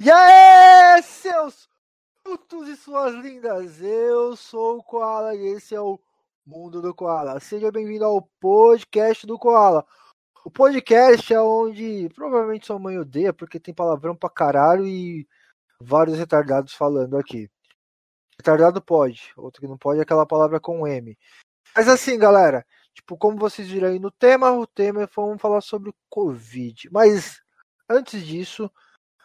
E aí, seus putos e suas lindas, eu sou o Koala e esse é o Mundo do Koala. Seja bem-vindo ao podcast do Koala. O podcast é onde provavelmente sua mãe odeia porque tem palavrão pra caralho e vários retardados falando aqui. Retardado pode, outro que não pode é aquela palavra com M. Mas assim, galera, tipo, como vocês viram aí no tema, o tema é vamos falar sobre o Covid. Mas antes disso,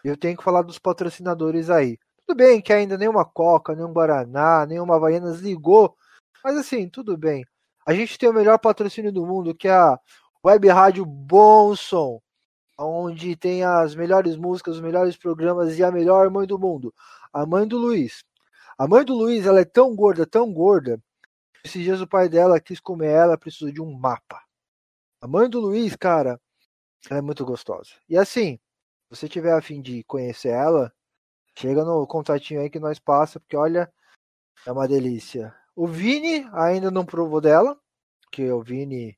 eu tenho que falar dos patrocinadores aí. Tudo bem que ainda nenhuma Coca, nenhum Guaraná, nenhuma Havaianas ligou, mas assim, tudo bem. A gente tem o melhor patrocínio do mundo, que é a Web Rádio Bom Som, onde tem as melhores músicas, os melhores programas e a melhor mãe do mundo, a mãe do Luiz. A mãe do Luiz, ela é tão gorda, tão gorda, esses dias o pai dela quis comer ela, precisou de um mapa. A mãe do Luiz, cara, ela é muito gostosa. E assim, você tiver a fim de conhecer ela, chega no contatinho aí que nós passa, porque olha, é uma delícia. O Vini ainda não provou dela, que o Vini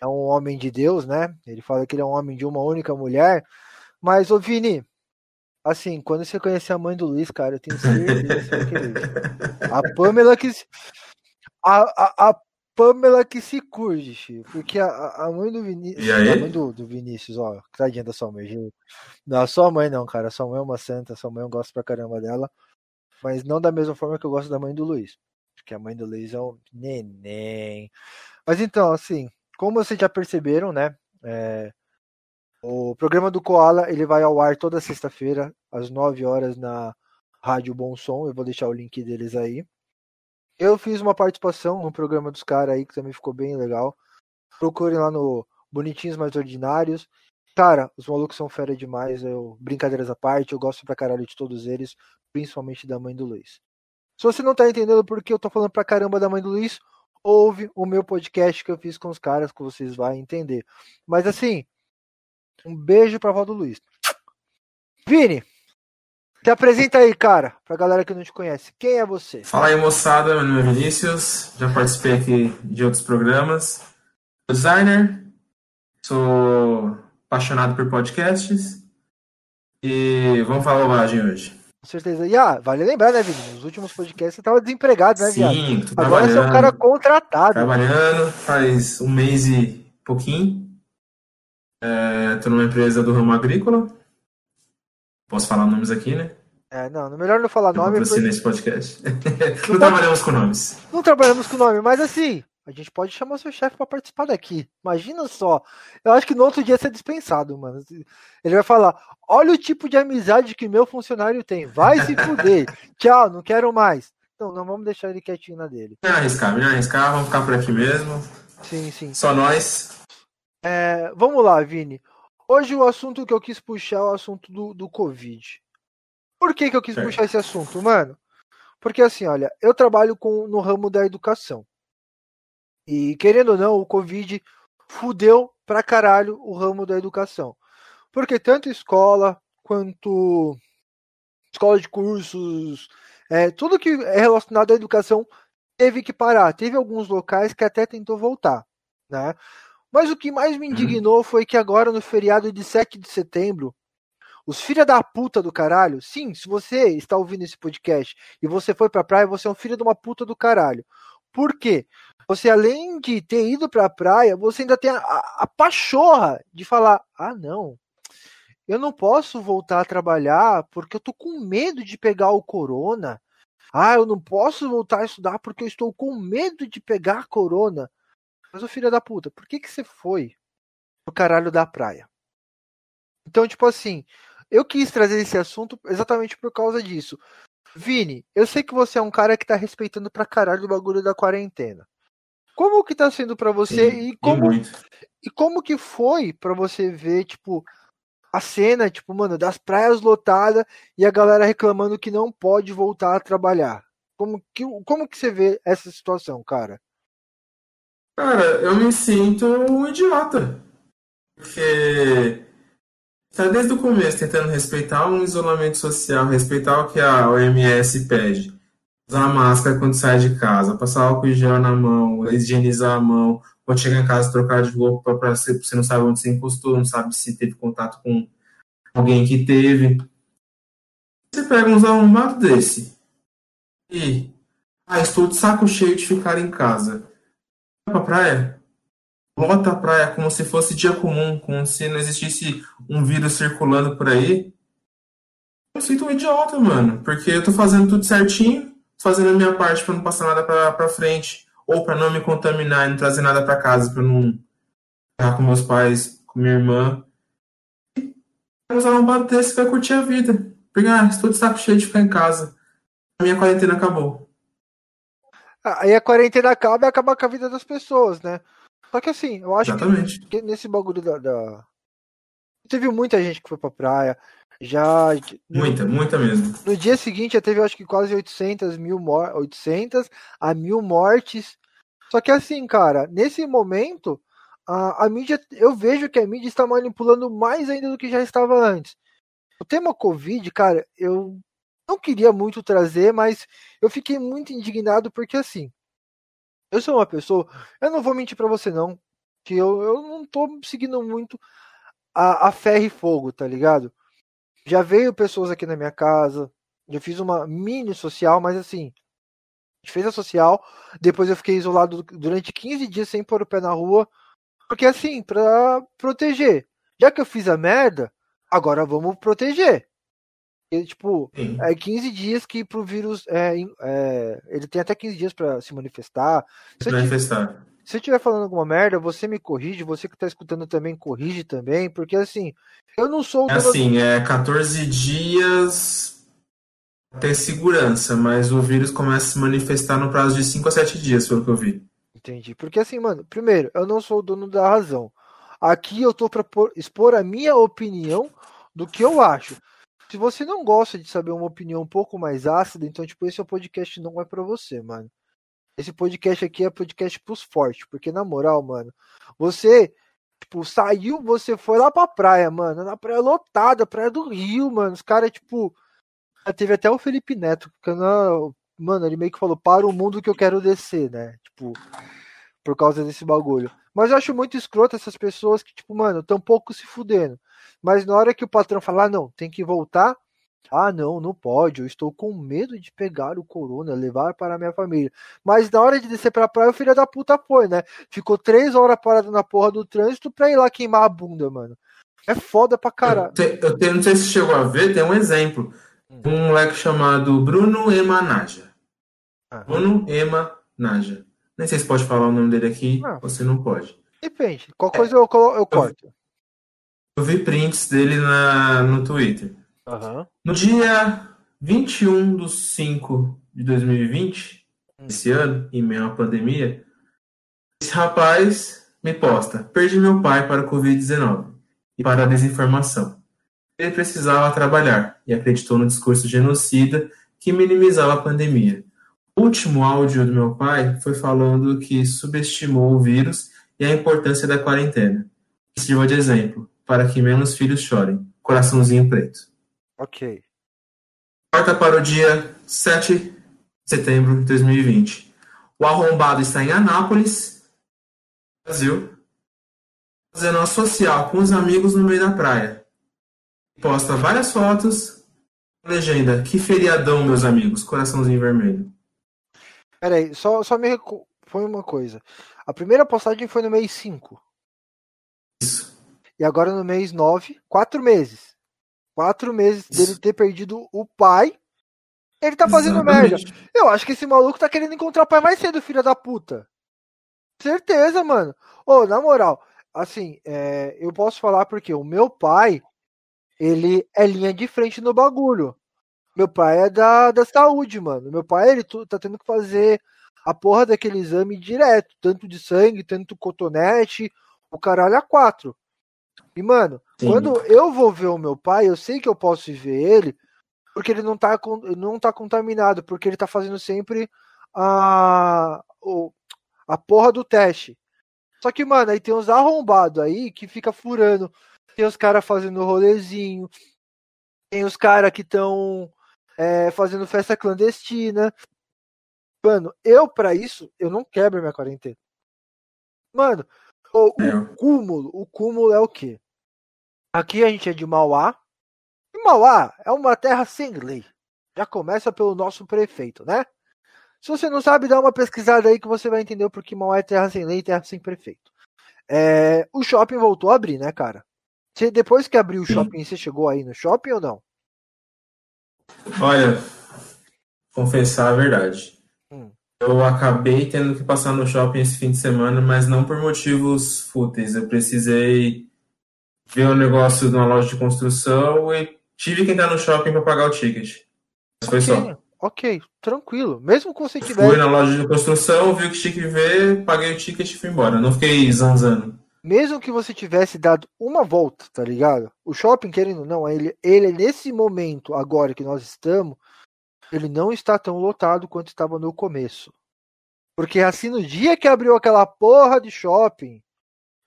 é um homem de Deus, né? Ele fala que ele é um homem de uma única mulher. Mas, o Vini, assim, quando você conhecer a mãe do Luiz, cara, eu tenho certeza que é A Pamela que. A, a, a Pamela que se curte, porque a, a mãe do Vinícius. A mãe do, do Vinícius, ó, tadinha da sua mãe. Não, sua mãe não, cara. Sua mãe é uma santa, sua mãe eu gosto pra caramba dela. Mas não da mesma forma que eu gosto da mãe do Luiz. Porque a mãe do Luiz é um neném. Mas então, assim, como vocês já perceberam, né? É, o programa do Koala ele vai ao ar toda sexta-feira, às 9 horas, na Rádio Bom Som. Eu vou deixar o link deles aí. Eu fiz uma participação no programa dos caras aí, que também ficou bem legal. Procurem lá no Bonitinhos Mais Ordinários. Cara, os malucos são fera demais. Eu, brincadeiras à parte, eu gosto pra caralho de todos eles, principalmente da mãe do Luiz. Se você não tá entendendo por que eu tô falando pra caramba da mãe do Luiz, ouve o meu podcast que eu fiz com os caras, que vocês vão entender. Mas assim, um beijo pra avó do Luiz. Vini, te apresenta aí, cara, pra galera que não te conhece. Quem é você? Fala aí, moçada. Meu nome é Vinícius. Já participei aqui de outros programas. Sou designer. Sou apaixonado por podcasts. E vamos falar bobagem hoje. Com certeza. E ah, vale lembrar, né, Vini? Nos últimos podcasts você tava desempregado, né, Sim, viado? Agora você é um cara contratado. Trabalhando faz um mês e pouquinho. É, tô numa empresa do ramo agrícola. Posso falar nomes aqui, né? É, não, melhor não falar nome. Patrocina porque... esse podcast. não, não trabalhamos com nomes. Não trabalhamos com nome, mas assim, a gente pode chamar seu chefe para participar daqui. Imagina só. Eu acho que no outro dia ser dispensado, mano. Ele vai falar: olha o tipo de amizade que meu funcionário tem. Vai se fuder. Tchau, não quero mais. Então, não vamos deixar ele quietinho na dele. Não arriscar, não arriscar, vamos ficar por aqui mesmo. Sim, sim. Só nós. É, vamos lá, Vini. Hoje o assunto que eu quis puxar é o assunto do, do Covid. Por que, que eu quis certo. puxar esse assunto, mano? Porque assim, olha, eu trabalho com, no ramo da educação. E querendo ou não, o Covid fudeu pra caralho o ramo da educação. Porque tanto escola quanto escola de cursos, é, tudo que é relacionado à educação teve que parar. Teve alguns locais que até tentou voltar, né? Mas o que mais me indignou foi que agora no feriado de 7 de setembro, os filha da puta do caralho, sim, se você está ouvindo esse podcast e você foi pra praia, você é um filho de uma puta do caralho. Por quê? Você, além de ter ido pra praia, você ainda tem a, a, a pachorra de falar: ah, não, eu não posso voltar a trabalhar porque eu tô com medo de pegar o corona. Ah, eu não posso voltar a estudar porque eu estou com medo de pegar a corona. Mas, ô filho da puta, por que, que você foi pro caralho da praia? Então, tipo assim, eu quis trazer esse assunto exatamente por causa disso. Vini, eu sei que você é um cara que tá respeitando pra caralho o bagulho da quarentena. Como que tá sendo para você Sim, e como e, e como que foi para você ver, tipo, a cena, tipo, mano, das praias lotadas e a galera reclamando que não pode voltar a trabalhar? Como que, como que você vê essa situação, cara? Cara, eu me sinto um idiota. Porque tá desde o começo tentando respeitar um isolamento social, respeitar o que a OMS pede. Usar máscara quando sai de casa, passar álcool em gel na mão, higienizar a mão, quando chegar em casa trocar de roupa para você, você não sabe onde você encostou, não sabe se teve contato com alguém que teve. pega uns arrombados desse e. Ah, estou de saco cheio de ficar em casa. Vai pra praia? Lota a praia como se fosse dia comum, como se não existisse um vírus circulando por aí. Eu sinto um idiota, mano. Porque eu tô fazendo tudo certinho, fazendo a minha parte pra não passar nada pra, pra frente. Ou pra não me contaminar e não trazer nada pra casa, pra não ficar com meus pais, com minha irmã. Vamos arrombados desse vai curtir a vida. Pegar, ah, estou de saco cheio de ficar em casa. A minha quarentena acabou. Ah, aí a quarentena acaba e acaba com a vida das pessoas, né? Só que assim, eu acho Exatamente. que, nesse bagulho da, da, Teve muita gente que foi pra praia. Já. Muita, no, muita mesmo. No dia seguinte já teve, acho que quase 800 mil 800 a mil mortes. Só que assim, cara, nesse momento, a, a mídia, eu vejo que a mídia está manipulando mais ainda do que já estava antes. O tema Covid, cara, eu não queria muito trazer, mas eu fiquei muito indignado porque assim, eu sou uma pessoa, eu não vou mentir para você não, que eu, eu não tô seguindo muito a, a ferro e fogo, tá ligado? Já veio pessoas aqui na minha casa, eu fiz uma mini social, mas assim, a gente fez a social, depois eu fiquei isolado durante 15 dias sem pôr o pé na rua, porque assim, pra proteger. Já que eu fiz a merda, agora vamos proteger. E, tipo, Sim. é 15 dias que pro vírus. É, é, ele tem até 15 dias para se manifestar. Se manifestar. se eu estiver falando alguma merda, você me corrige, você que tá escutando também corrige também, porque assim, eu não sou. É assim, é 14 dias ter segurança, mas o vírus começa a se manifestar no prazo de 5 a 7 dias, pelo que eu vi. Entendi. Porque assim, mano, primeiro, eu não sou o dono da razão. Aqui eu tô pra expor a minha opinião do que eu acho. Se você não gosta de saber uma opinião um pouco mais ácida, então, tipo, esse é podcast não é para você, mano. Esse podcast aqui é podcast pros fortes, porque na moral, mano, você, tipo, saiu, você foi lá pra praia, mano, na praia lotada, praia do Rio, mano, os caras, tipo, teve até o Felipe Neto, mano, ele meio que falou, para o mundo que eu quero descer, né, tipo, por causa desse bagulho. Mas eu acho muito escroto essas pessoas que, tipo, mano, tão pouco se fudendo. Mas na hora que o patrão falar, ah, não, tem que voltar. Ah, não, não pode. Eu estou com medo de pegar o corona, levar para a minha família. Mas na hora de descer pra praia, o filho da puta foi, né? Ficou três horas parado na porra do trânsito pra ir lá queimar a bunda, mano. É foda pra caralho. Eu, te, eu não sei se chegou a ver, tem um exemplo. Hum. Um moleque chamado Bruno Ema Naja. Ah. Bruno Ema Naja. Nem sei se pode falar o nome dele aqui, não. você não pode. Depende. Qual coisa é, eu, eu corto. Eu vi prints dele na, no Twitter. Uhum. No dia 21 de 5 de 2020, hum. esse ano, em meio à pandemia, esse rapaz me posta: Perdi meu pai para o Covid-19 e para a desinformação. Ele precisava trabalhar e acreditou no discurso genocida que minimizava a pandemia. O último áudio do meu pai foi falando que subestimou o vírus e a importância da quarentena. Sirva de exemplo para que menos filhos chorem. Coraçãozinho preto. Ok. Corta para o dia 7 de setembro de 2020. O arrombado está em Anápolis, Brasil, fazendo uma social com os amigos no meio da praia. Posta várias fotos, legenda, que feriadão, meus amigos, coraçãozinho vermelho. Peraí, só, só me foi uma coisa. A primeira postagem foi no mês 5. E agora no mês 9, quatro meses. Quatro meses dele ter perdido o pai. Ele tá fazendo Exatamente. merda. Eu acho que esse maluco tá querendo encontrar o pai mais cedo, filho da puta. Certeza, mano. Ô, na moral, assim, é, eu posso falar porque o meu pai, ele é linha de frente no bagulho. Meu pai é da, da saúde, mano. Meu pai, ele tá tendo que fazer a porra daquele exame direto, tanto de sangue, tanto cotonete, o caralho a quatro. E, mano, Sim. quando eu vou ver o meu pai, eu sei que eu posso ver ele, porque ele não tá, não tá contaminado, porque ele tá fazendo sempre a, a porra do teste. Só que, mano, aí tem uns arrombados aí que fica furando. Tem os caras fazendo rolezinho. Tem os caras que estão é, fazendo festa clandestina. Mano, eu para isso, eu não quebro minha quarentena. Mano, o, o é. cúmulo, o cúmulo é o quê? Aqui a gente é de Mauá. E Mauá é uma terra sem lei. Já começa pelo nosso prefeito, né? Se você não sabe, dá uma pesquisada aí que você vai entender o porquê mal é terra sem lei e terra sem prefeito. É, o shopping voltou a abrir, né, cara? Você, depois que abriu o shopping, você chegou aí no shopping ou não? Olha, confessar a verdade. Eu acabei tendo que passar no shopping esse fim de semana, mas não por motivos fúteis. Eu precisei ver o um negócio de uma loja de construção e tive que entrar no shopping para pagar o ticket. Mas foi okay. só. Ok, tranquilo. Mesmo que você tivesse. Fui na loja de construção, vi o que tinha que ver, paguei o ticket e fui embora. Não fiquei zanzando mesmo que você tivesse dado uma volta, tá ligado? O shopping, querendo não, ele, ele nesse momento, agora que nós estamos, ele não está tão lotado quanto estava no começo. Porque assim, no dia que abriu aquela porra de shopping,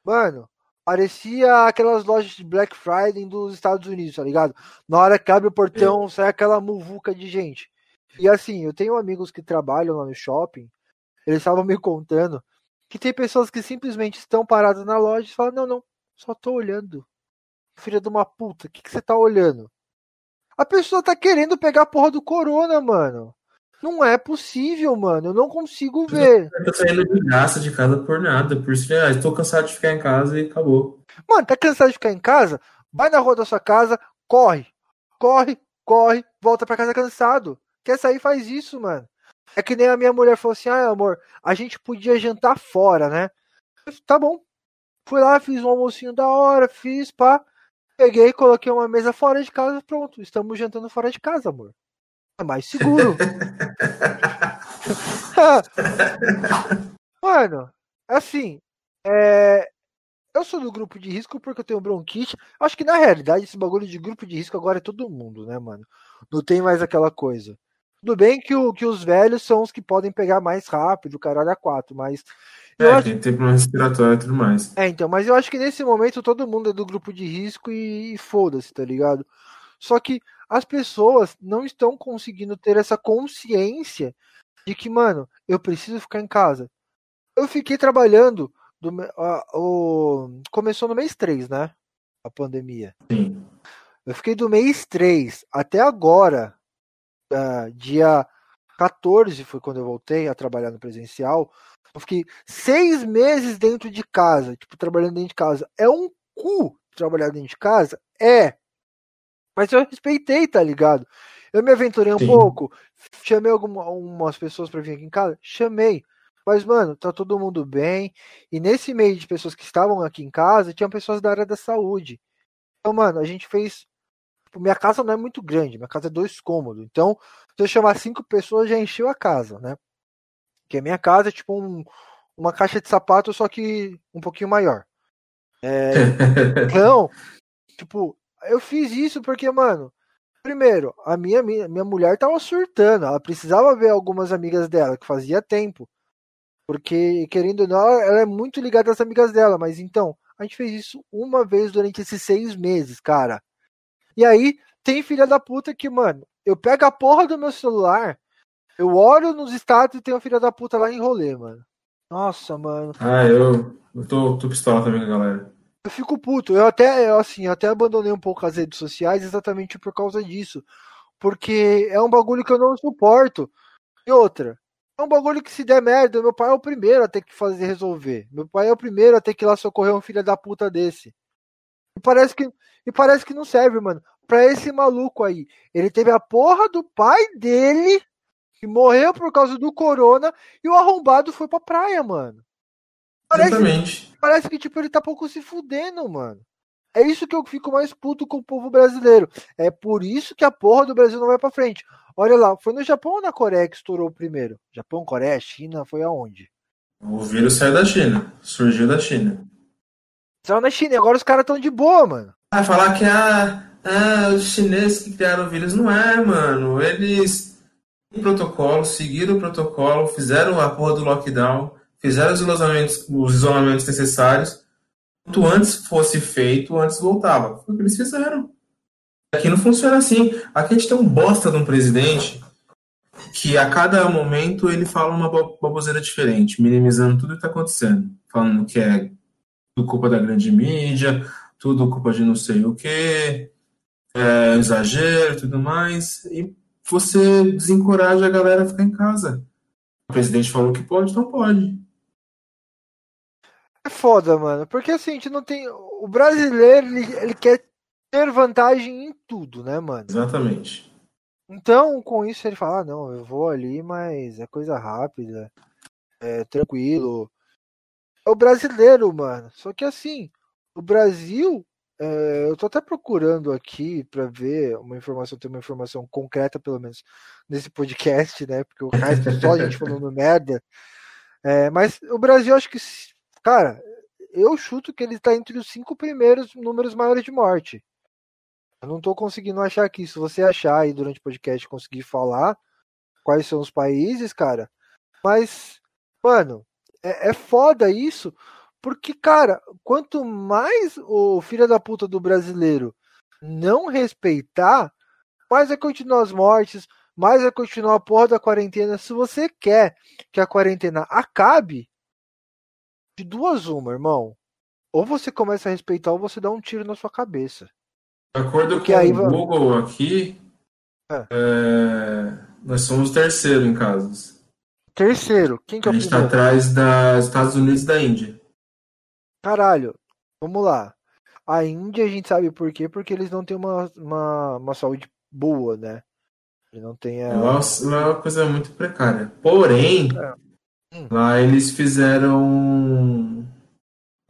mano, parecia aquelas lojas de Black Friday dos Estados Unidos, tá ligado? Na hora que abre o portão, sai aquela muvuca de gente. E assim, eu tenho amigos que trabalham lá no shopping, eles estavam me contando que tem pessoas que simplesmente estão paradas na loja e falam: Não, não, só tô olhando. Filha de uma puta, o que, que você tá olhando? A pessoa tá querendo pegar a porra do corona, mano. Não é possível, mano. Eu não consigo ver. Eu tô saindo de graça de casa por nada. Por isso, ah, estou cansado de ficar em casa e acabou. Mano, tá cansado de ficar em casa? Vai na rua da sua casa, corre. Corre, corre, volta pra casa cansado. Quer sair, faz isso, mano. É que nem a minha mulher falou assim: ah, amor, a gente podia jantar fora, né? tá bom. Fui lá, fiz um almocinho da hora, fiz, pá. Peguei, coloquei uma mesa fora de casa, pronto. Estamos jantando fora de casa, amor. É mais seguro. Mano, assim, é... eu sou do grupo de risco porque eu tenho bronquite. Acho que na realidade esse bagulho de grupo de risco agora é todo mundo, né, mano? Não tem mais aquela coisa. Tudo bem que, o, que os velhos são os que podem pegar mais rápido, caralho, a quatro, mas. Eu é, acho... tem tempo respiratório e tudo mais. É, então, mas eu acho que nesse momento todo mundo é do grupo de risco e, e foda-se, tá ligado? Só que as pessoas não estão conseguindo ter essa consciência de que, mano, eu preciso ficar em casa. Eu fiquei trabalhando. Do, o, começou no mês 3, né? A pandemia. Sim. Eu fiquei do mês 3 até agora uh, dia 14 foi quando eu voltei a trabalhar no presencial. Eu fiquei seis meses dentro de casa, tipo, trabalhando dentro de casa. É um cu trabalhar dentro de casa? É. Mas eu respeitei, tá ligado? Eu me aventurei um Sim. pouco, chamei algumas pessoas para vir aqui em casa, chamei. Mas, mano, tá todo mundo bem. E nesse meio de pessoas que estavam aqui em casa, tinham pessoas da área da saúde. Então, mano, a gente fez Tipo, minha casa não é muito grande, minha casa é dois cômodos. Então, se eu chamar cinco pessoas, já encheu a casa, né? Porque a minha casa é tipo um, uma caixa de sapato, só que um pouquinho maior. É, então, tipo, eu fiz isso porque, mano, primeiro, a minha, minha, minha mulher tava surtando. Ela precisava ver algumas amigas dela, que fazia tempo. Porque, querendo ou não, ela é muito ligada às amigas dela. Mas então, a gente fez isso uma vez durante esses seis meses, cara. E aí tem filha da puta que, mano, eu pego a porra do meu celular, eu olho nos status e tem uma filha da puta lá em rolê, mano. Nossa, mano. Ah, eu, eu tô, tô pistola também, galera. Eu fico puto. Eu até, eu, assim, até abandonei um pouco as redes sociais exatamente por causa disso. Porque é um bagulho que eu não suporto. E outra, é um bagulho que se der merda, meu pai é o primeiro a ter que fazer resolver. Meu pai é o primeiro a ter que ir lá socorrer um filho da puta desse. E parece que, e parece que não serve, mano. Pra esse maluco aí. Ele teve a porra do pai dele que morreu por causa do corona e o arrombado foi pra praia, mano. Parece, Exatamente. Parece que, tipo, ele tá pouco se fudendo, mano. É isso que eu fico mais puto com o povo brasileiro. É por isso que a porra do Brasil não vai pra frente. Olha lá, foi no Japão ou na Coreia que estourou primeiro? Japão, Coreia, China, foi aonde? O vírus saiu da China. Surgiu da China. Saiu na China e agora os caras estão de boa, mano. Vai falar que ah, ah, os chineses que criaram o vírus. Não é, mano. Eles o protocolo, seguiram o protocolo, fizeram a porra do lockdown, fizeram os isolamentos, os isolamentos necessários. Quanto antes fosse feito, antes voltava. Foi o que eles fizeram. Aqui não funciona assim. Aqui a gente tem um bosta de um presidente que a cada momento ele fala uma baboseira diferente, minimizando tudo que está acontecendo. Falando que é tudo culpa da grande mídia, tudo culpa de não sei o que, é, exagero e tudo mais. E você desencoraja a galera a ficar em casa. O presidente falou que pode, então pode. É foda, mano. Porque assim, a gente não tem. O brasileiro, ele, ele quer ter vantagem em tudo, né, mano? Exatamente. Então, com isso, ele fala: ah, não, eu vou ali, mas é coisa rápida, é tranquilo. É o brasileiro, mano. Só que assim, o Brasil, é, eu tô até procurando aqui para ver uma informação, ter uma informação concreta, pelo menos, nesse podcast, né? Porque o resto é só a gente falando merda. É, mas o Brasil, acho que, cara, eu chuto que ele tá entre os cinco primeiros números maiores de morte. Eu não tô conseguindo achar aqui. Se você achar aí durante o podcast conseguir falar quais são os países, cara. Mas, mano, é, é foda isso, porque, cara, quanto mais o filho da puta do brasileiro não respeitar, mais vai continuar as mortes, mais vai continuar a porra da quarentena. Se você quer que a quarentena acabe, de duas uma, irmão. Ou você começa a respeitar ou você dá um tiro na sua cabeça. De acordo Porque com aí... o Google aqui, é. É... nós somos terceiro em casos. Terceiro, quem que é o A gente tá atrás dos Estados Unidos e da Índia. Caralho, vamos lá. A Índia a gente sabe por quê? Porque eles não têm uma, uma, uma saúde boa, né? Ele não tem a... Nossa, é uma coisa muito precária. Porém, é. hum. lá eles fizeram.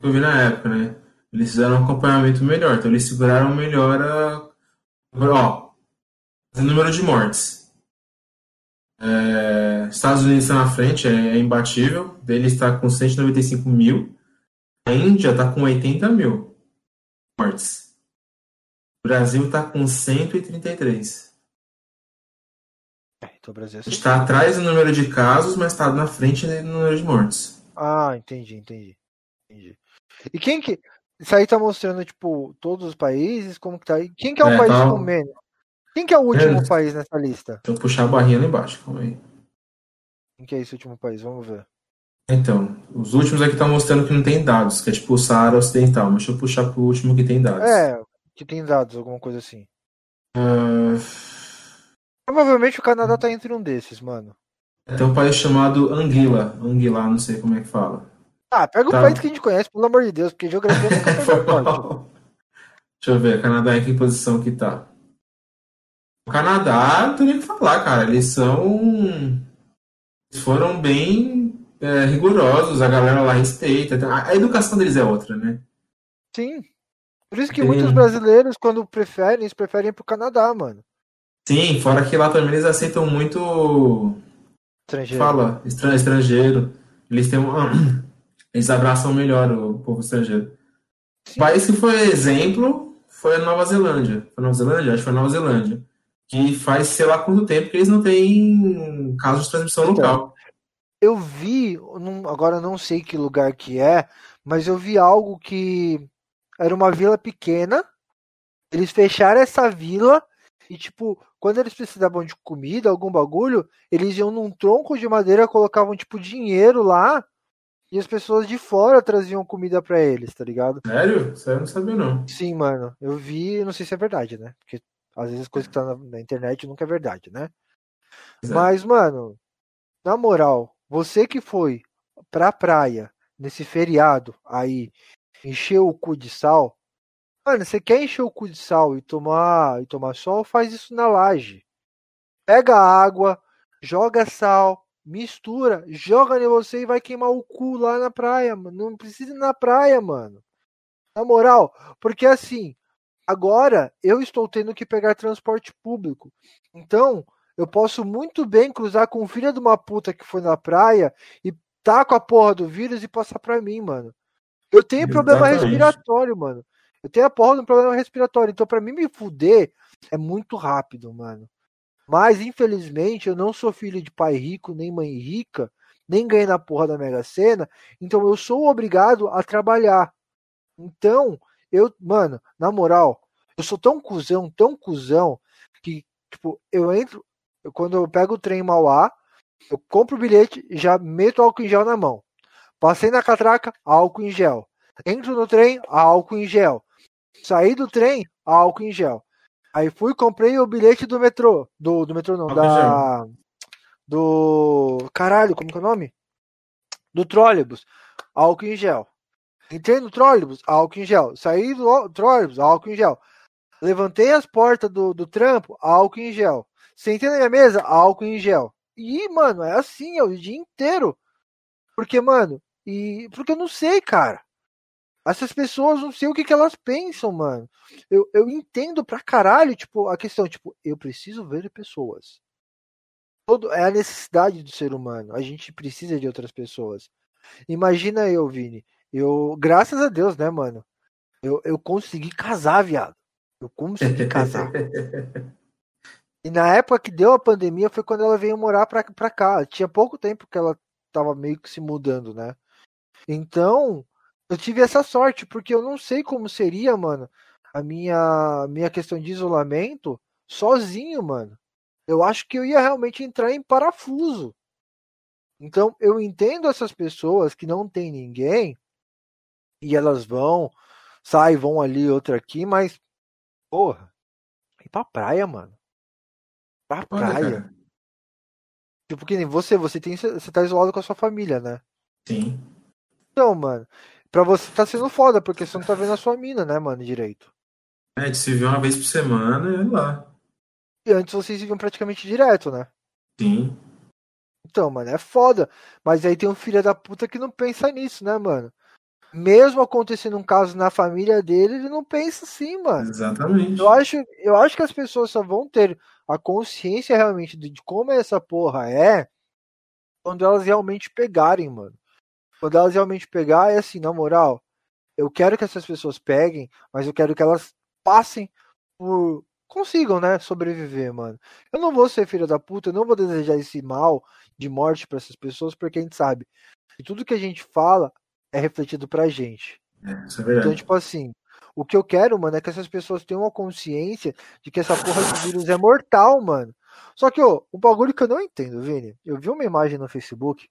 Eu vi na época, né? Eles fizeram um acompanhamento melhor. Então eles seguraram melhor a. Ó, o número de mortes. É... Estados Unidos está na frente, é, é imbatível. Dele está com 195 mil. A Índia está com 80 mil mortes. O Brasil está com 133. É, então o Brasil é está atrás do número de casos, mas está na frente do número de mortes. Ah, entendi, entendi. entendi. E quem que. Isso aí tá mostrando, tipo, todos os países, como que tá. Quem que é o é, país tá... com menos? Quem que é o último é. país nessa lista? Deixa eu puxar a barrinha lá embaixo, calma aí. Quem que é esse último país? Vamos ver. Então, os últimos aqui estão mostrando que não tem dados, que é tipo o Saara Ocidental, mas deixa eu puxar pro último que tem dados. É, que tem dados, alguma coisa assim. Uh... Provavelmente o Canadá tá entre um desses, mano. Tem um país chamado Anguila. Anguila, não sei como é que fala. Ah, pega tá. um país que a gente conhece, pelo amor de Deus, porque geografia nunca foi Deixa eu ver, Canadá em que posição que tá. O Canadá, não tem nem o que falar, cara. Eles são. Eles foram bem é, rigorosos, a galera lá respeita. A educação deles é outra, né? Sim. Por isso que muitos brasileiros, quando preferem, eles preferem ir pro Canadá, mano. Sim, fora que lá também eles aceitam muito. Estrangeiro. Fala, estrangeiro. Eles têm uma... Eles abraçam melhor o povo estrangeiro. Sim. O país que foi exemplo foi a Nova Zelândia. Foi Nova Zelândia? Acho que foi a Nova Zelândia. Que faz sei lá quanto tempo que eles não têm casos de transmissão então, local eu vi, agora não sei que lugar que é, mas eu vi algo que era uma vila pequena. Eles fecharam essa vila e, tipo, quando eles precisavam de comida, algum bagulho, eles iam num tronco de madeira, colocavam, tipo, dinheiro lá e as pessoas de fora traziam comida para eles, tá ligado? Sério? Sério, não sabia não. Sim, mano. Eu vi, não sei se é verdade, né? Porque às vezes as coisas que tá na, na internet nunca é verdade, né? Exato. Mas, mano, na moral, você que foi pra praia nesse feriado aí, encheu o cu de sal. Mano, você quer encher o cu de sal e tomar, e tomar sol? Faz isso na laje. Pega água, joga sal, mistura, joga em você e vai queimar o cu lá na praia, mano. Não precisa ir na praia, mano. Na moral, porque assim, agora eu estou tendo que pegar transporte público. Então, eu posso muito bem cruzar com o filho de uma puta que foi na praia e tá com a porra do vírus e passar pra mim, mano. Eu tenho Exatamente. problema respiratório, mano. Eu tenho a porra de um problema respiratório. Então, pra mim me fuder, é muito rápido, mano. Mas, infelizmente, eu não sou filho de pai rico, nem mãe rica, nem ganhei na porra da Mega Sena. Então, eu sou obrigado a trabalhar. Então, eu, mano, na moral, eu sou tão cuzão, tão cuzão, que, tipo, eu entro, eu, quando eu pego o trem em Mauá, eu compro o bilhete e já meto álcool em gel na mão. Passei na catraca, álcool em gel. Entro no trem, álcool em gel. Saí do trem, álcool em gel. Aí fui, comprei o bilhete do metrô. Do, do metrô não, Álcool da. Do. Caralho, como que é o nome? Do trólebus. Álcool em gel. Entrei no trólebus, álcool em gel. Saí do trólebus, álcool em gel. Levantei as portas do, do trampo, álcool em gel. Sentei na minha mesa, álcool em gel. E, mano, é assim, é o dia inteiro. Porque, mano, e. Porque eu não sei, cara. Essas pessoas, não sei o que, que elas pensam, mano. Eu, eu entendo pra caralho, tipo, a questão, tipo, eu preciso ver pessoas. Todo, é a necessidade do ser humano. A gente precisa de outras pessoas. Imagina eu, Vini. Eu, graças a Deus, né, mano? Eu, eu consegui casar, viado. Eu consegui casar. E na época que deu a pandemia foi quando ela veio morar pra, pra cá. Tinha pouco tempo que ela tava meio que se mudando, né? Então, eu tive essa sorte, porque eu não sei como seria, mano, a minha, minha questão de isolamento sozinho, mano. Eu acho que eu ia realmente entrar em parafuso. Então, eu entendo essas pessoas que não tem ninguém e elas vão, saem, vão ali, outra aqui, mas, porra, ir pra praia, mano. Pra praia. cara. Tipo, que nem você, você tem, você tá isolado com a sua família, né? Sim. Então, mano, pra você tá sendo foda, porque você não tá vendo a sua mina, né, mano, direito. É, de se ver uma vez por semana e lá. E antes vocês viviam praticamente direto, né? Sim. Então, mano, é foda. Mas aí tem um filho da puta que não pensa nisso, né, mano? Mesmo acontecendo um caso na família dele, ele não pensa assim, mano. Exatamente. Eu acho, eu acho que as pessoas só vão ter a consciência realmente de, de como essa porra é quando elas realmente pegarem, mano. Quando elas realmente pegar, é assim, na moral, eu quero que essas pessoas peguem, mas eu quero que elas passem por. consigam, né, sobreviver, mano. Eu não vou ser filho da puta, eu não vou desejar esse mal de morte pra essas pessoas, porque a gente sabe que tudo que a gente fala é refletido pra gente. É, isso é Então, tipo assim, o que eu quero, mano, é que essas pessoas tenham a consciência de que essa porra de vírus é mortal, mano. Só que, ó, o bagulho que eu não entendo, Vini, eu vi uma imagem no Facebook,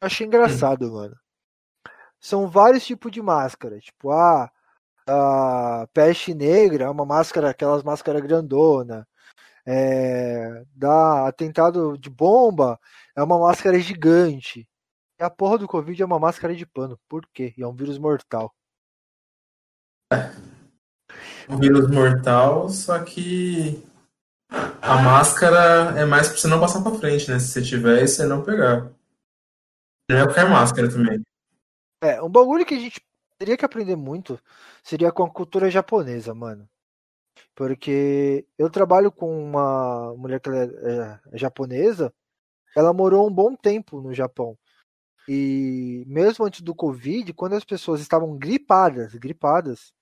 achei engraçado, mano. São vários tipos de máscara, tipo, ah, a peste negra é uma máscara, aquelas máscaras grandona. É, da atentado de bomba é uma máscara gigante. E a porra do Covid é uma máscara de pano. Por quê? E é um vírus mortal. Um vírus mortal, só que a máscara é mais pra você não passar pra frente, né? Se você tiver você não pegar. Não é qualquer máscara também. É, um bagulho que a gente teria que aprender muito seria com a cultura japonesa, mano. Porque eu trabalho com uma mulher que ela é, é japonesa, ela morou um bom tempo no Japão. E mesmo antes do Covid, quando as pessoas estavam gripadas, gripadas,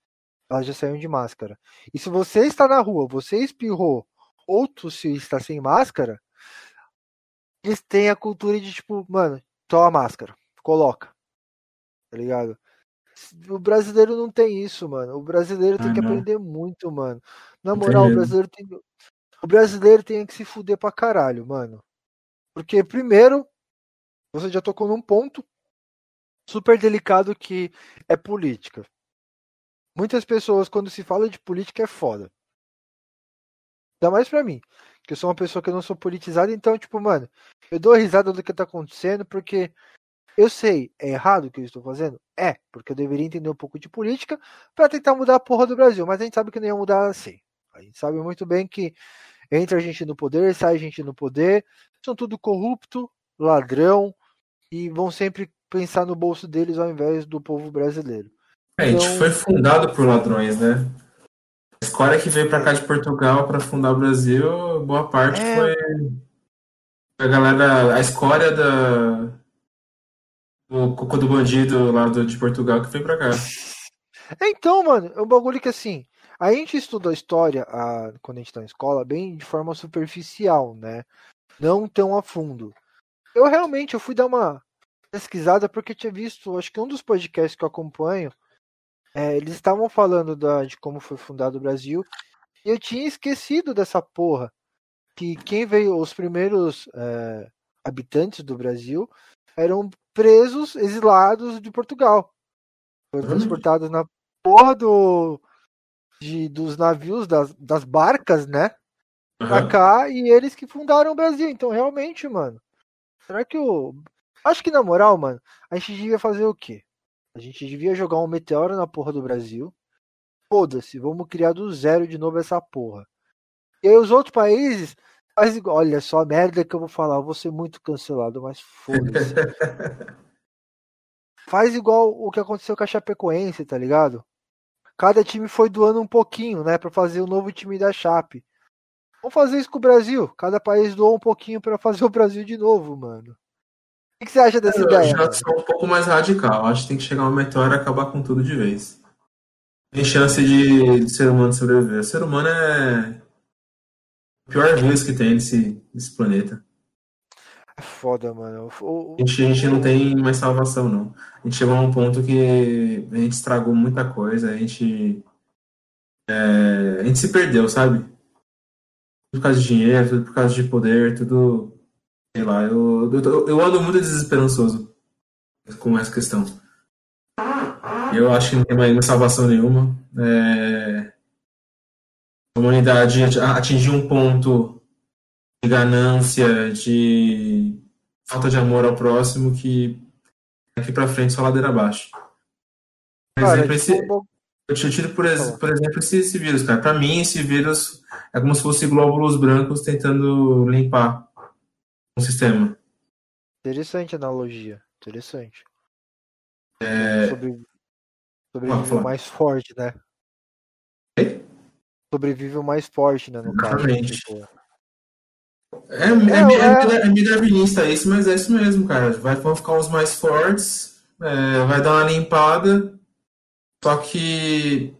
elas já saíam de máscara. E se você está na rua, você espirrou, ou se está sem máscara, eles têm a cultura de tipo, mano, toma a máscara, coloca. Tá ligado? O brasileiro não tem isso, mano. O brasileiro tem Ah, que não. aprender muito, mano. Na moral, o brasileiro tem. O brasileiro tem que se fuder pra caralho, mano. Porque, primeiro, você já tocou num ponto super delicado que é política. Muitas pessoas, quando se fala de política, é foda. Ainda mais pra mim. Que eu sou uma pessoa que eu não sou politizada, então, tipo, mano, eu dou risada do que tá acontecendo, porque eu sei, é errado o que eu estou fazendo? É, porque eu deveria entender um pouco de política pra tentar mudar a porra do Brasil, mas a gente sabe que não ia mudar assim. A gente sabe muito bem que entra a gente no poder, sai a gente no poder, são tudo corrupto, ladrão, e vão sempre pensar no bolso deles ao invés do povo brasileiro. É, a gente foi fundado por ladrões, né? A escória que veio pra cá de Portugal pra fundar o Brasil, boa parte É. foi a galera, a escória da do cocô do bandido lá do, de Portugal que veio pra cá. É, então, mano, é um bagulho que assim, a gente estuda a história a, quando a gente tá na escola bem de forma superficial, né? Não tão a fundo. Eu realmente eu fui dar uma pesquisada porque tinha visto, acho que um dos podcasts que eu acompanho, é, eles estavam falando da, de como foi fundado o Brasil e eu tinha esquecido dessa porra. Que quem veio, os primeiros é, habitantes do Brasil eram presos, exilados de Portugal. Foram Hum. transportados na porra do, de, dos navios, das, das barcas, né? Pra uhum. cá e eles que fundaram o Brasil. Então, realmente, mano. Será que o. Acho que na moral, mano, a gente devia fazer o quê? A gente devia jogar um meteoro na porra do Brasil. Foda-se, vamos criar do zero de novo essa porra. E aí os outros países faz igual. Olha só a merda que eu vou falar, eu vou ser muito cancelado, mas foda-se. faz igual o que aconteceu com a Chapecoense, tá ligado? Cada time foi doando um pouquinho, né, para fazer o novo time da Chape. Vamos fazer isso com o Brasil. Cada país doou um pouquinho para fazer o Brasil de novo, mano. O que você acha dessa eu ideia? Eu já sou um pouco mais radical. Acho que tem que chegar um meteoro e acabar com tudo de vez. Tem chance de, de ser humano sobreviver. O ser humano é o pior vírus que tem nesse, nesse planeta. É foda, mano. O, a, gente, a gente não tem mais salvação, não. A gente chegou a um ponto que a gente estragou muita coisa, a gente. É, a gente se perdeu, sabe? Tudo por causa de dinheiro, tudo por causa de poder, tudo. Sei lá, eu, eu, eu ando muito desesperançoso com essa questão. Eu acho que não tem mais salvação nenhuma. É, a humanidade atingiu um ponto de ganância, de falta de amor ao próximo que daqui para frente só ladeira abaixo. Por cara, exemplo, esse, eu te tiro por, por exemplo esse, esse vírus, cara. Para mim, esse vírus é como se fosse glóbulos brancos tentando limpar sistema. Interessante analogia. Interessante. É... Sobre, sobrevive o mais forte, né? Ei? Sobrevive o mais forte, né? No Exatamente. caso. Tipo... É, é, é, é, é isso, mas é isso mesmo, cara. Vai, vão ficar os mais fortes, é, vai dar uma limpada, só que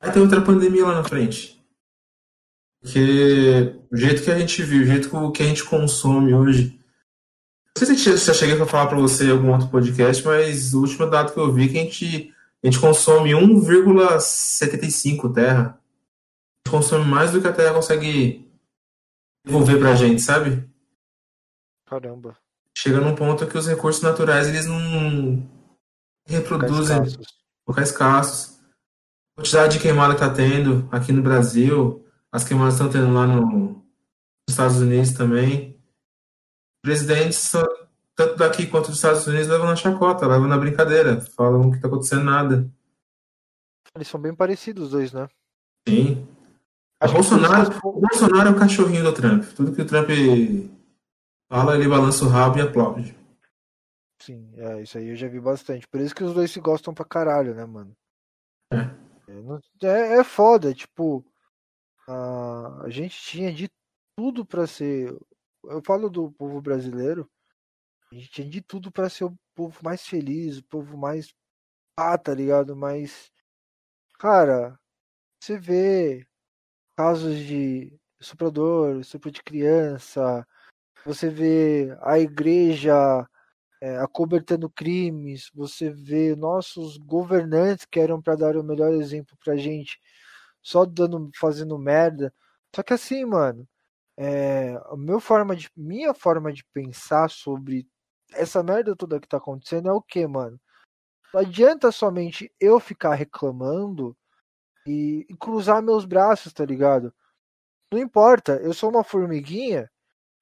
vai ter outra pandemia lá na frente. Porque o jeito que a gente vive, o jeito que a gente consome hoje. Não sei se já cheguei para falar para você em algum outro podcast, mas o último dado que eu vi é que a gente, a gente consome 1,75 terra. A gente consome mais do que a terra consegue devolver pra gente, sabe? Caramba. Chega num ponto que os recursos naturais eles não reproduzem, ficar escassos. A quantidade de queimada que tá tendo aqui no Brasil, as queimadas estão tendo lá no, nos Estados Unidos também. Presidentes, tanto daqui quanto dos Estados Unidos, levam na chacota, levam na brincadeira, falam que tá acontecendo nada. Eles são bem parecidos os dois, né? Sim. O Bolsonaro, o Bolsonaro é o cachorrinho do Trump. Tudo que o Trump fala, ele balança o rabo e aplaude. Sim, é, isso aí eu já vi bastante. Por isso que os dois se gostam pra caralho, né, mano? É. É, é, é foda, tipo, a, a gente tinha de tudo pra ser. Eu falo do povo brasileiro, a gente tinha de tudo pra ser o povo mais feliz, o povo mais. Ah, tá ligado? Mas. Cara, você vê casos de estuprador, estupro de criança, você vê a igreja é, acobertando crimes, você vê nossos governantes que eram para dar o melhor exemplo pra gente, só dando, fazendo merda. Só que assim, mano, é, a meu forma de, minha forma de pensar sobre essa merda toda que tá acontecendo é o que, mano? Não adianta somente eu ficar reclamando e, e cruzar meus braços, tá ligado? Não importa, eu sou uma formiguinha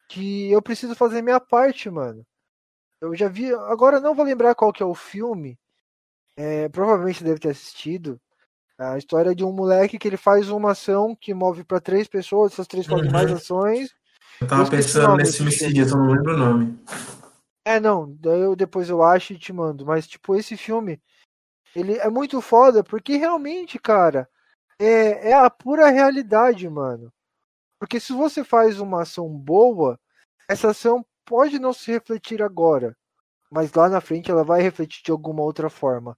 que eu preciso fazer minha parte, mano. Eu já vi, agora não vou lembrar qual que é o filme. É, provavelmente deve ter assistido. A história de um moleque que ele faz uma ação que move para três pessoas, essas três fazem uhum. mais ações. Eu tava pensando nesse filme só não lembro o nome. É, não, daí eu, depois eu acho e te mando. Mas, tipo, esse filme, ele é muito foda, porque realmente, cara, é, é a pura realidade, mano. Porque se você faz uma ação boa, essa ação pode não se refletir agora, mas lá na frente ela vai refletir de alguma outra forma.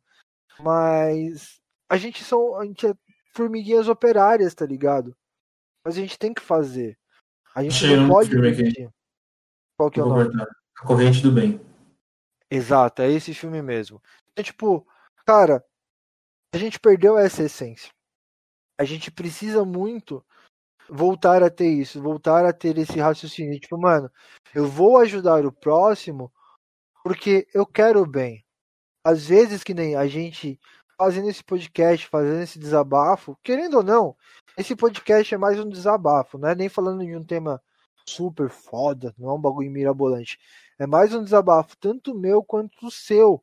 Mas a gente são a gente é formiguinhas operárias, tá ligado? Mas a gente tem que fazer. A gente Achei não pode permitir. Qual que é o nome? A Corrente do Bem. Exato, é esse filme mesmo. Então, tipo, cara, a gente perdeu essa essência a gente precisa muito voltar a ter isso, voltar a ter esse raciocínio. Tipo, mano, eu vou ajudar o próximo porque eu quero bem. Às vezes que nem a gente fazendo esse podcast, fazendo esse desabafo, querendo ou não, esse podcast é mais um desabafo, não é nem falando de um tema super foda, não é um bagulho mirabolante. É mais um desabafo, tanto meu quanto o seu.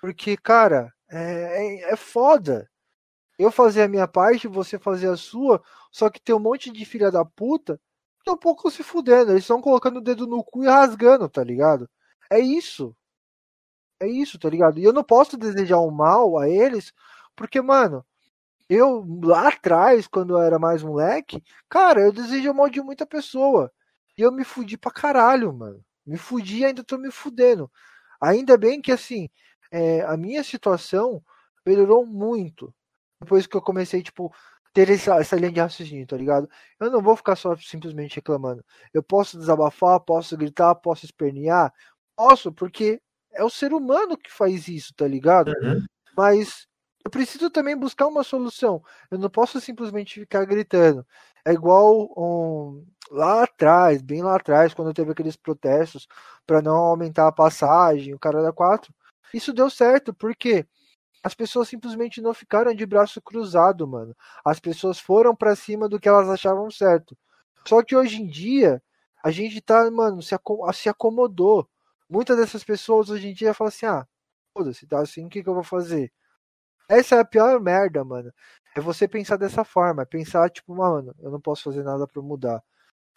Porque, cara, é, é, é foda. Eu fazer a minha parte, você fazer a sua, só que tem um monte de filha da puta que um pouco se fudendo. Eles estão colocando o dedo no cu e rasgando, tá ligado? É isso. É isso, tá ligado? E eu não posso desejar um mal a eles, porque, mano, eu lá atrás, quando eu era mais moleque, cara, eu desejo mal de muita pessoa. E eu me fudi pra caralho, mano. Me fudi e ainda tô me fudendo. Ainda bem que, assim, é, a minha situação melhorou muito. Depois que eu comecei, tipo, ter essa, essa linha de raciocínio, tá ligado? Eu não vou ficar só simplesmente reclamando. Eu posso desabafar, posso gritar, posso espernear. Posso, porque é o ser humano que faz isso, tá ligado? Uhum. Mas eu preciso também buscar uma solução. Eu não posso simplesmente ficar gritando. É igual um, lá atrás, bem lá atrás, quando teve aqueles protestos para não aumentar a passagem, o cara da 4. Isso deu certo, porque as pessoas simplesmente não ficaram de braço cruzado, mano. As pessoas foram para cima do que elas achavam certo. Só que hoje em dia, a gente tá, mano, se, se acomodou. Muitas dessas pessoas hoje em dia falam assim: ah, foda-se, tá assim, o que, que eu vou fazer? Essa é a pior merda, mano. É você pensar dessa forma. Pensar, tipo, mano, eu não posso fazer nada para mudar.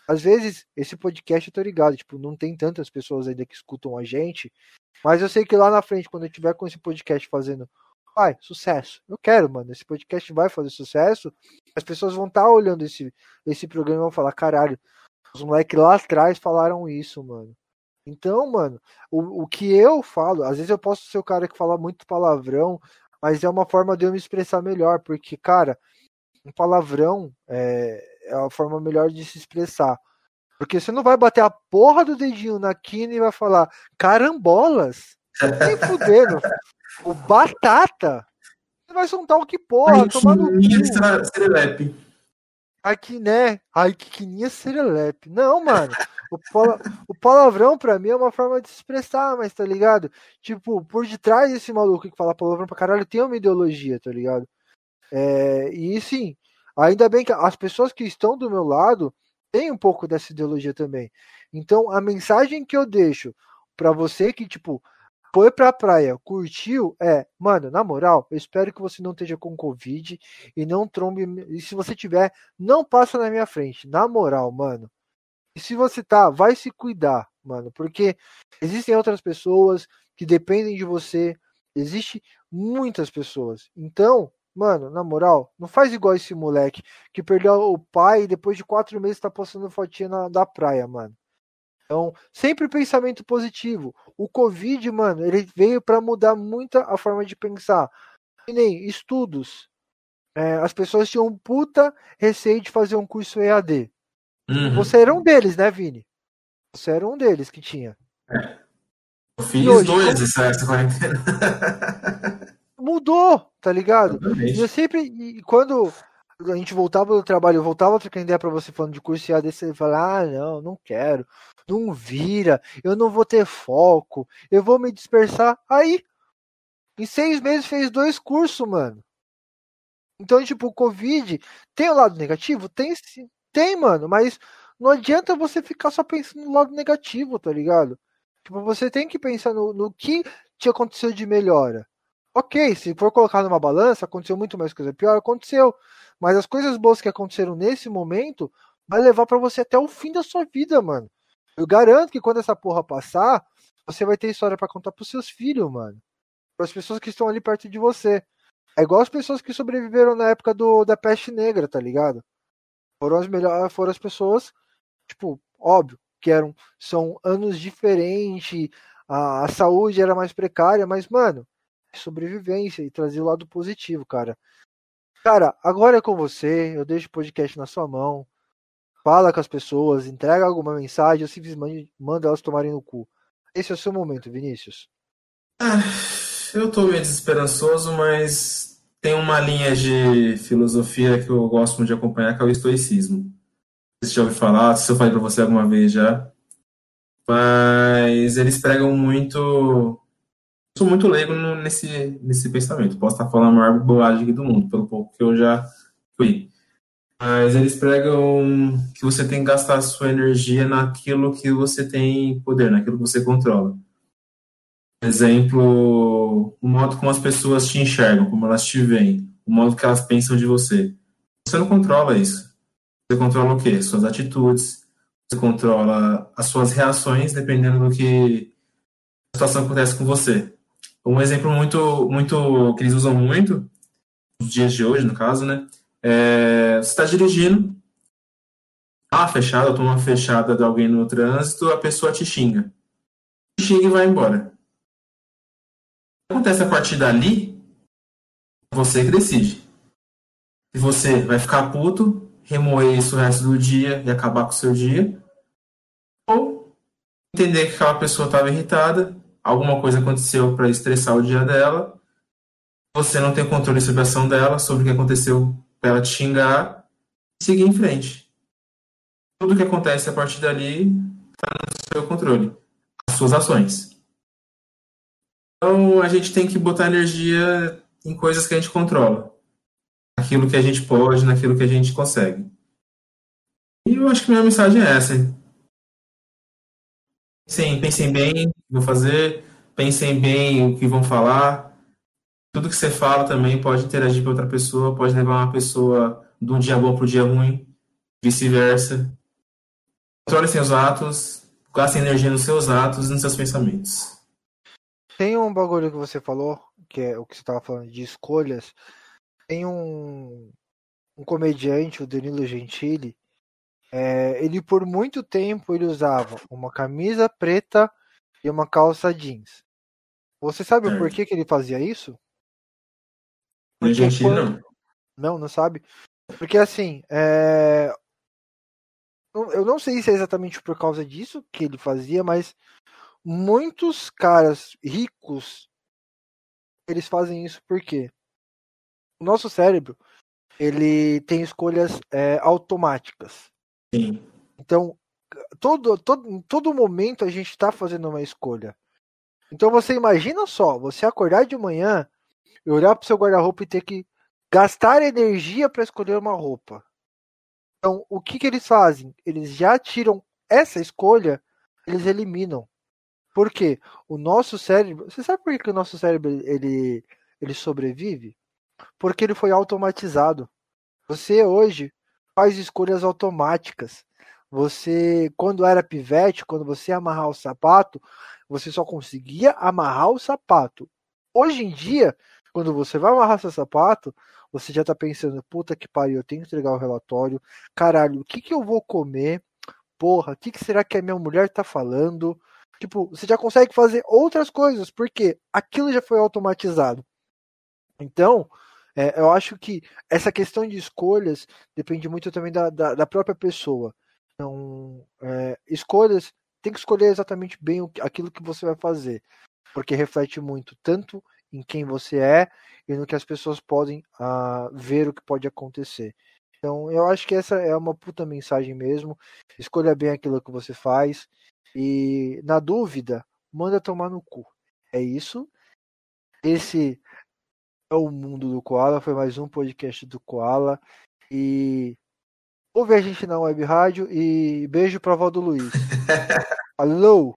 Às vezes, esse podcast eu tô ligado, tipo, não tem tantas pessoas ainda que escutam a gente, mas eu sei que lá na frente, quando eu tiver com esse podcast fazendo, vai, sucesso. Eu quero, mano, esse podcast vai fazer sucesso, as pessoas vão estar tá olhando esse, esse programa e vão falar, caralho, os moleques lá atrás falaram isso, mano. Então, mano, o, o que eu falo, às vezes eu posso ser o cara que fala muito palavrão, mas é uma forma de eu me expressar melhor, porque, cara, um palavrão é, é a forma melhor de se expressar. Porque você não vai bater a porra do dedinho na quina e vai falar carambolas. Nem fudendo. o batata. Você vai soltar o que porra, tomar no cu. Aqui, né? Ai, que quininha serelepe. Não, mano. O, pala... o palavrão pra mim é uma forma de se expressar, mas tá ligado? Tipo, por detrás desse maluco que fala palavrão pra caralho tem uma ideologia, tá ligado? É... E sim, Ainda bem que as pessoas que estão do meu lado têm um pouco dessa ideologia também. Então, a mensagem que eu deixo para você que, tipo, foi pra praia, curtiu, é, mano, na moral, eu espero que você não esteja com Covid e não trombe. E se você tiver, não passa na minha frente. Na moral, mano. E se você tá, vai se cuidar, mano, porque existem outras pessoas que dependem de você. Existem muitas pessoas. Então, Mano, na moral, não faz igual esse moleque que perdeu o pai e depois de quatro meses tá postando fotinha na, da praia, mano. Então, sempre pensamento positivo. O Covid, mano, ele veio para mudar muita a forma de pensar. E nem estudos. É, as pessoas tinham um puta receio de fazer um curso EAD. Uhum. Você era um deles, né, Vini? Você era um deles que tinha. É. Eu fiz hoje, dois como... essa quarentena. mudou, tá ligado? E eu sempre, e quando a gente voltava do trabalho, eu voltava a trocar ideia pra você falando de curso EAD, você fala, ah, não, não quero, não vira, eu não vou ter foco, eu vou me dispersar. Aí, em seis meses fez dois cursos, mano. Então, tipo, o Covid tem o lado negativo? Tem sim. Tem, mano, mas não adianta você ficar só pensando no lado negativo, tá ligado? Tipo, você tem que pensar no, no que te aconteceu de melhora. Ok, se for colocar numa balança, aconteceu muito mais coisa pior, aconteceu. Mas as coisas boas que aconteceram nesse momento vai levar para você até o fim da sua vida, mano. Eu garanto que quando essa porra passar, você vai ter história para contar pros seus filhos, mano. Para as pessoas que estão ali perto de você. É igual as pessoas que sobreviveram na época do, da peste negra, tá ligado? Foram as melhores, foram as pessoas, tipo, óbvio, que eram são anos diferentes, a, a saúde era mais precária, mas mano, sobrevivência e trazer o lado positivo, cara. Cara, agora é com você, eu deixo o podcast na sua mão. Fala com as pessoas, entrega alguma mensagem ou simplesmente manda elas tomarem no cu. Esse é o seu momento, Vinícius. Ah, eu tô meio desesperançoso, mas tem uma linha de filosofia que eu gosto muito de acompanhar, que é o estoicismo. Você já ouviu falar, se eu falei pra você alguma vez já. Mas eles pregam muito sou muito leigo nesse, nesse pensamento. Posso estar falando a maior bobagem aqui do mundo, pelo pouco que eu já fui. Mas eles pregam que você tem que gastar a sua energia naquilo que você tem poder, naquilo que você controla. Exemplo, o modo como as pessoas te enxergam, como elas te veem, o modo que elas pensam de você. Você não controla isso. Você controla o quê? Suas atitudes. Você controla as suas reações, dependendo do que a situação acontece com você. Um exemplo muito, muito que eles usam muito, nos dias de hoje, no caso, né? É, você está dirigindo, tá fechada, toma uma fechada de alguém no trânsito, a pessoa te xinga. Te xinga e vai embora. Acontece a partir dali, você que decide. Se você vai ficar puto, remoer isso o resto do dia e acabar com o seu dia, ou entender que aquela pessoa estava irritada, alguma coisa aconteceu para estressar o dia dela, você não tem controle sobre a ação dela, sobre o que aconteceu para ela te xingar, seguir em frente. Tudo que acontece a partir dali está no seu controle, as suas ações. Então a gente tem que botar energia em coisas que a gente controla, naquilo que a gente pode, naquilo que a gente consegue. E eu acho que minha mensagem é essa. Sim, pensem bem o que vão fazer, pensem bem o que vão falar. Tudo que você fala também pode interagir com outra pessoa, pode levar uma pessoa de um dia bom para o dia ruim, vice-versa. Controle seus atos, gaste energia nos seus atos e nos seus pensamentos. Tem um bagulho que você falou, que é o que você estava falando de escolhas. Tem um, um comediante, o Danilo Gentili, é, ele por muito tempo ele usava uma camisa preta e uma calça jeans. Você sabe é. o porquê que ele fazia isso? Porque quando... não. Não, não sabe? Porque assim, é... eu não sei se é exatamente por causa disso que ele fazia, mas muitos caras ricos eles fazem isso porque o nosso cérebro ele tem escolhas é, automáticas. Então, todo, todo, todo momento a gente está fazendo uma escolha. Então você imagina só, você acordar de manhã e olhar para o seu guarda-roupa e ter que gastar energia para escolher uma roupa. Então, o que, que eles fazem? Eles já tiram essa escolha, eles eliminam. Por quê? O nosso cérebro. Você sabe por que, que o nosso cérebro ele, ele sobrevive? Porque ele foi automatizado. Você hoje faz escolhas automáticas. Você, quando era pivete, quando você amarrar o sapato, você só conseguia amarrar o sapato. Hoje em dia, quando você vai amarrar seu sapato, você já tá pensando, puta que pariu, eu tenho que entregar o relatório. Caralho, o que que eu vou comer? Porra, o que, que será que a minha mulher tá falando? Tipo, você já consegue fazer outras coisas, porque aquilo já foi automatizado. Então, é, eu acho que essa questão de escolhas depende muito também da, da, da própria pessoa. Então, é, escolhas, tem que escolher exatamente bem o, aquilo que você vai fazer, porque reflete muito tanto em quem você é e no que as pessoas podem uh, ver o que pode acontecer. Então, eu acho que essa é uma puta mensagem mesmo. Escolha bem aquilo que você faz e, na dúvida, manda tomar no cu. É isso. Esse é o mundo do Koala. Foi mais um podcast do Koala. E ouve a gente na web rádio e beijo pra avó do Luiz. Alô!